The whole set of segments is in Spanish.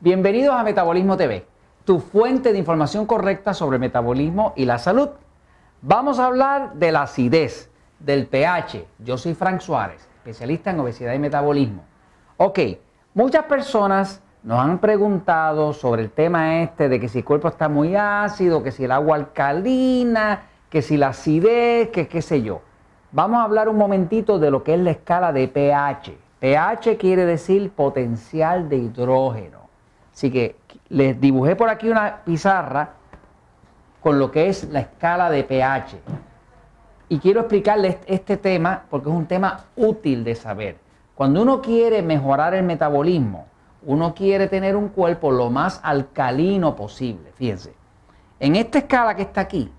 Bienvenidos a Metabolismo TV, tu fuente de información correcta sobre metabolismo y la salud. Vamos a hablar de la acidez, del pH. Yo soy Frank Suárez, especialista en obesidad y metabolismo. Ok, muchas personas nos han preguntado sobre el tema este de que si el cuerpo está muy ácido, que si el agua alcalina, que si la acidez, que qué sé yo. Vamos a hablar un momentito de lo que es la escala de pH. pH quiere decir potencial de hidrógeno. Así que les dibujé por aquí una pizarra con lo que es la escala de pH. Y quiero explicarles este tema porque es un tema útil de saber. Cuando uno quiere mejorar el metabolismo, uno quiere tener un cuerpo lo más alcalino posible. Fíjense, en esta escala que está aquí,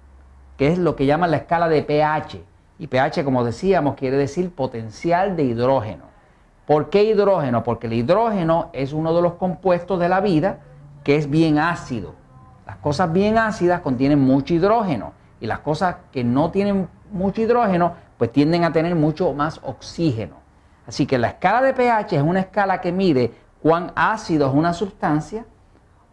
que es lo que llaman la escala de pH, y pH, como decíamos, quiere decir potencial de hidrógeno. ¿Por qué hidrógeno? Porque el hidrógeno es uno de los compuestos de la vida que es bien ácido. Las cosas bien ácidas contienen mucho hidrógeno y las cosas que no tienen mucho hidrógeno pues tienden a tener mucho más oxígeno. Así que la escala de pH es una escala que mide cuán ácido es una sustancia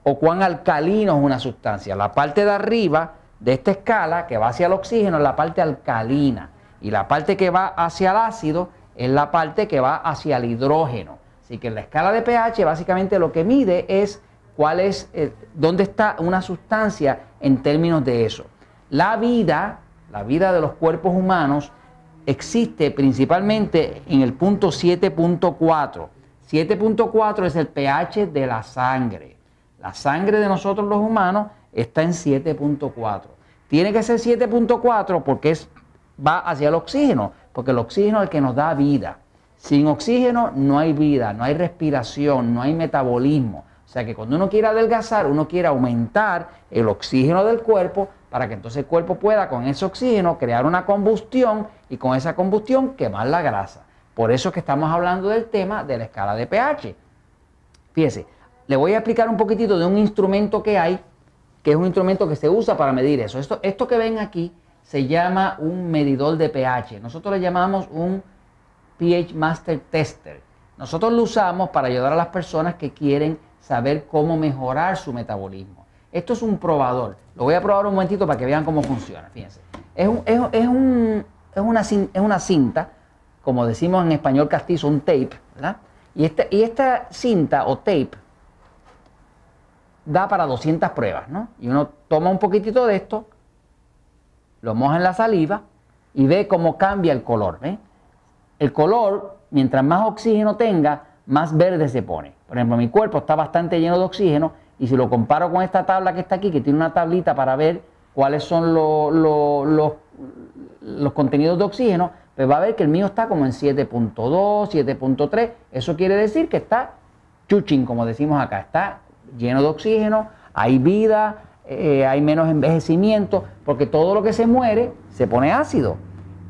o cuán alcalino es una sustancia. La parte de arriba de esta escala que va hacia el oxígeno es la parte alcalina y la parte que va hacia el ácido es la parte que va hacia el hidrógeno. Así que la escala de pH básicamente lo que mide es cuál es, eh, dónde está una sustancia en términos de eso. La vida, la vida de los cuerpos humanos existe principalmente en el punto 7.4. 7.4 es el pH de la sangre. La sangre de nosotros los humanos está en 7.4. Tiene que ser 7.4 porque es va hacia el oxígeno, porque el oxígeno es el que nos da vida. Sin oxígeno no hay vida, no hay respiración, no hay metabolismo. O sea que cuando uno quiere adelgazar, uno quiere aumentar el oxígeno del cuerpo para que entonces el cuerpo pueda con ese oxígeno crear una combustión y con esa combustión quemar la grasa. Por eso es que estamos hablando del tema de la escala de pH. Fíjese, le voy a explicar un poquitito de un instrumento que hay, que es un instrumento que se usa para medir eso. Esto, esto que ven aquí se llama un medidor de pH. Nosotros le llamamos un pH Master Tester. Nosotros lo usamos para ayudar a las personas que quieren saber cómo mejorar su metabolismo. Esto es un probador. Lo voy a probar un momentito para que vean cómo funciona. Fíjense. Es, una, es una cinta, como decimos en español castizo, un tape. Y, este, y esta cinta o tape da para 200 pruebas. ¿no? Y uno toma un poquitito de esto, lo moja en la saliva y ve cómo cambia el color. El color, mientras más oxígeno tenga, más verde se pone. Por ejemplo, mi cuerpo está bastante lleno de oxígeno y si lo comparo con esta tabla que está aquí, que tiene una tablita para ver cuáles son los, contenidos de oxígeno, pues va a ver que el mío está como en 7.2, 7.3. Eso quiere decir que está chuchín, como decimos acá, está lleno de oxígeno, hay vida, eh, hay menos envejecimiento, porque todo lo que se muere se pone ácido.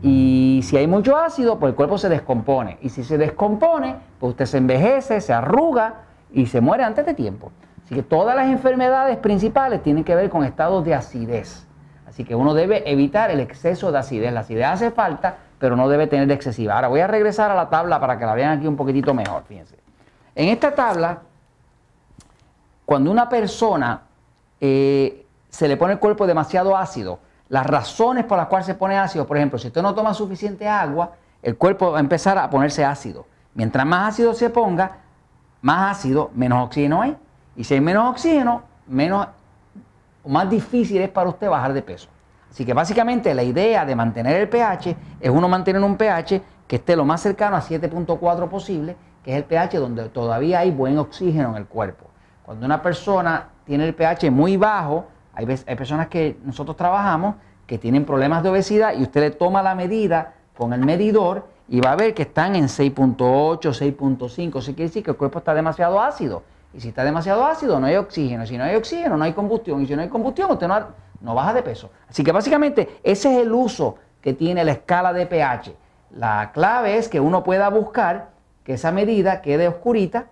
Y si hay mucho ácido, pues el cuerpo se descompone. Y si se descompone, pues usted se envejece, se arruga y se muere antes de tiempo. Así que todas las enfermedades principales tienen que ver con estados de acidez. Así que uno debe evitar el exceso de acidez. La acidez hace falta, pero no debe tener excesiva. Ahora voy a regresar a la tabla para que la vean aquí un poquitito mejor. Fíjense. En esta tabla, cuando una persona eh, se le pone el cuerpo demasiado ácido. Las razones por las cuales se pone ácido, por ejemplo, si usted no toma suficiente agua, el cuerpo va a empezar a ponerse ácido. Mientras más ácido se ponga, más ácido, menos oxígeno hay. Y si hay menos oxígeno, menos, más difícil es para usted bajar de peso. Así que básicamente la idea de mantener el pH es uno mantener un pH que esté lo más cercano a 7.4 posible, que es el pH donde todavía hay buen oxígeno en el cuerpo. Cuando una persona tiene el pH muy bajo, hay, personas que nosotros trabajamos que tienen problemas de obesidad y usted le toma la medida con el medidor y va a ver que están en 6.8, 6.5. Eso quiere decir que el cuerpo está demasiado ácido. Y si está demasiado ácido, no hay oxígeno. Si no hay oxígeno, no hay combustión. Y si no hay combustión, usted no, no baja de peso. Así que básicamente ese es el uso que tiene la escala de pH. La clave es que uno pueda buscar que esa medida quede oscurita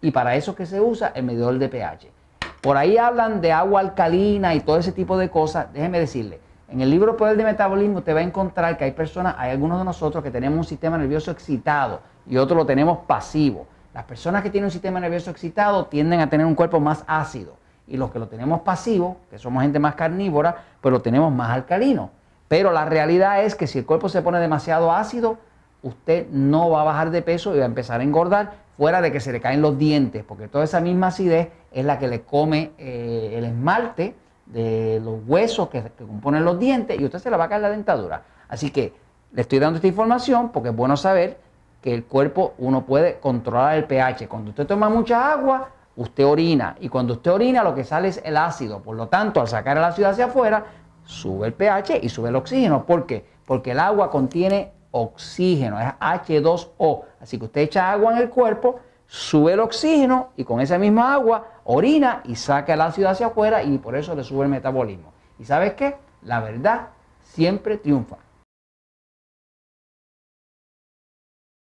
y para eso que se usa el medidor de pH. Por ahí hablan de agua alcalina y todo ese tipo de cosas. Déjeme decirle, en el libro Poder de Metabolismo usted va a encontrar que hay personas, hay algunos de nosotros que tenemos un sistema nervioso excitado y otros lo tenemos pasivo. Las personas que tienen un sistema nervioso excitado tienden a tener un cuerpo más ácido y los que lo tenemos pasivo, que somos gente más carnívora, pues lo tenemos más alcalino. Pero la realidad es que si el cuerpo se pone demasiado ácido, usted no va a bajar de peso y va a empezar a engordar fuera de que se le caen los dientes, porque toda esa misma acidez es la que le come eh, el esmalte de los huesos que, componen los dientes y usted se le va a caer la dentadura. Así que le estoy dando esta información porque es bueno saber que el cuerpo uno puede controlar el pH. Cuando usted toma mucha agua, usted orina y cuando usted orina lo que sale es el ácido. Por lo tanto, al sacar el ácido hacia afuera, sube el pH y sube el oxígeno. ¿Por qué? Porque el agua contiene oxígeno, es H2O. Así que usted echa agua en el cuerpo, sube el oxígeno y con esa misma agua orina y saca el ácido hacia afuera y por eso le sube el metabolismo. ¿Y sabes qué? La verdad siempre triunfa.